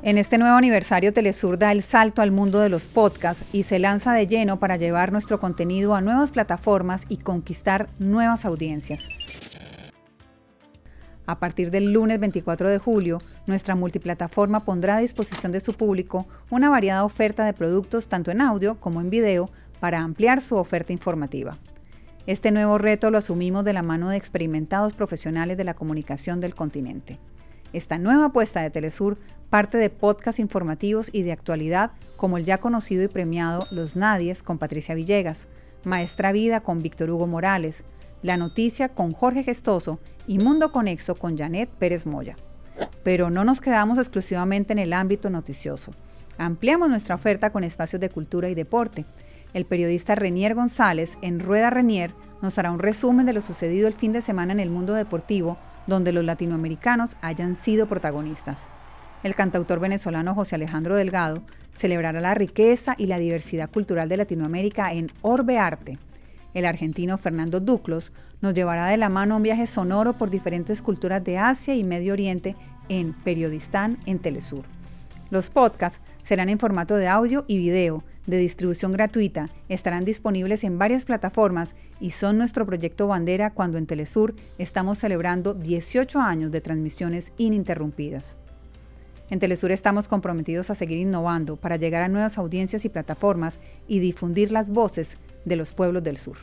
En este nuevo aniversario, Telesur da el salto al mundo de los podcasts y se lanza de lleno para llevar nuestro contenido a nuevas plataformas y conquistar nuevas audiencias. A partir del lunes 24 de julio, nuestra multiplataforma pondrá a disposición de su público una variada oferta de productos tanto en audio como en video para ampliar su oferta informativa. Este nuevo reto lo asumimos de la mano de experimentados profesionales de la comunicación del continente. Esta nueva apuesta de Telesur parte de podcasts informativos y de actualidad como el ya conocido y premiado Los Nadies con Patricia Villegas, Maestra Vida con Víctor Hugo Morales, La Noticia con Jorge Gestoso y Mundo Conexo con Janet Pérez Moya. Pero no nos quedamos exclusivamente en el ámbito noticioso. Ampliamos nuestra oferta con espacios de cultura y deporte. El periodista Renier González en Rueda Renier nos hará un resumen de lo sucedido el fin de semana en el mundo deportivo donde los latinoamericanos hayan sido protagonistas. El cantautor venezolano José Alejandro Delgado celebrará la riqueza y la diversidad cultural de Latinoamérica en Orbe Arte. El argentino Fernando Duclos nos llevará de la mano un viaje sonoro por diferentes culturas de Asia y Medio Oriente en Periodistán en Telesur. Los podcasts serán en formato de audio y video, de distribución gratuita, estarán disponibles en varias plataformas y son nuestro proyecto bandera cuando en Telesur estamos celebrando 18 años de transmisiones ininterrumpidas. En Telesur estamos comprometidos a seguir innovando para llegar a nuevas audiencias y plataformas y difundir las voces de los pueblos del sur.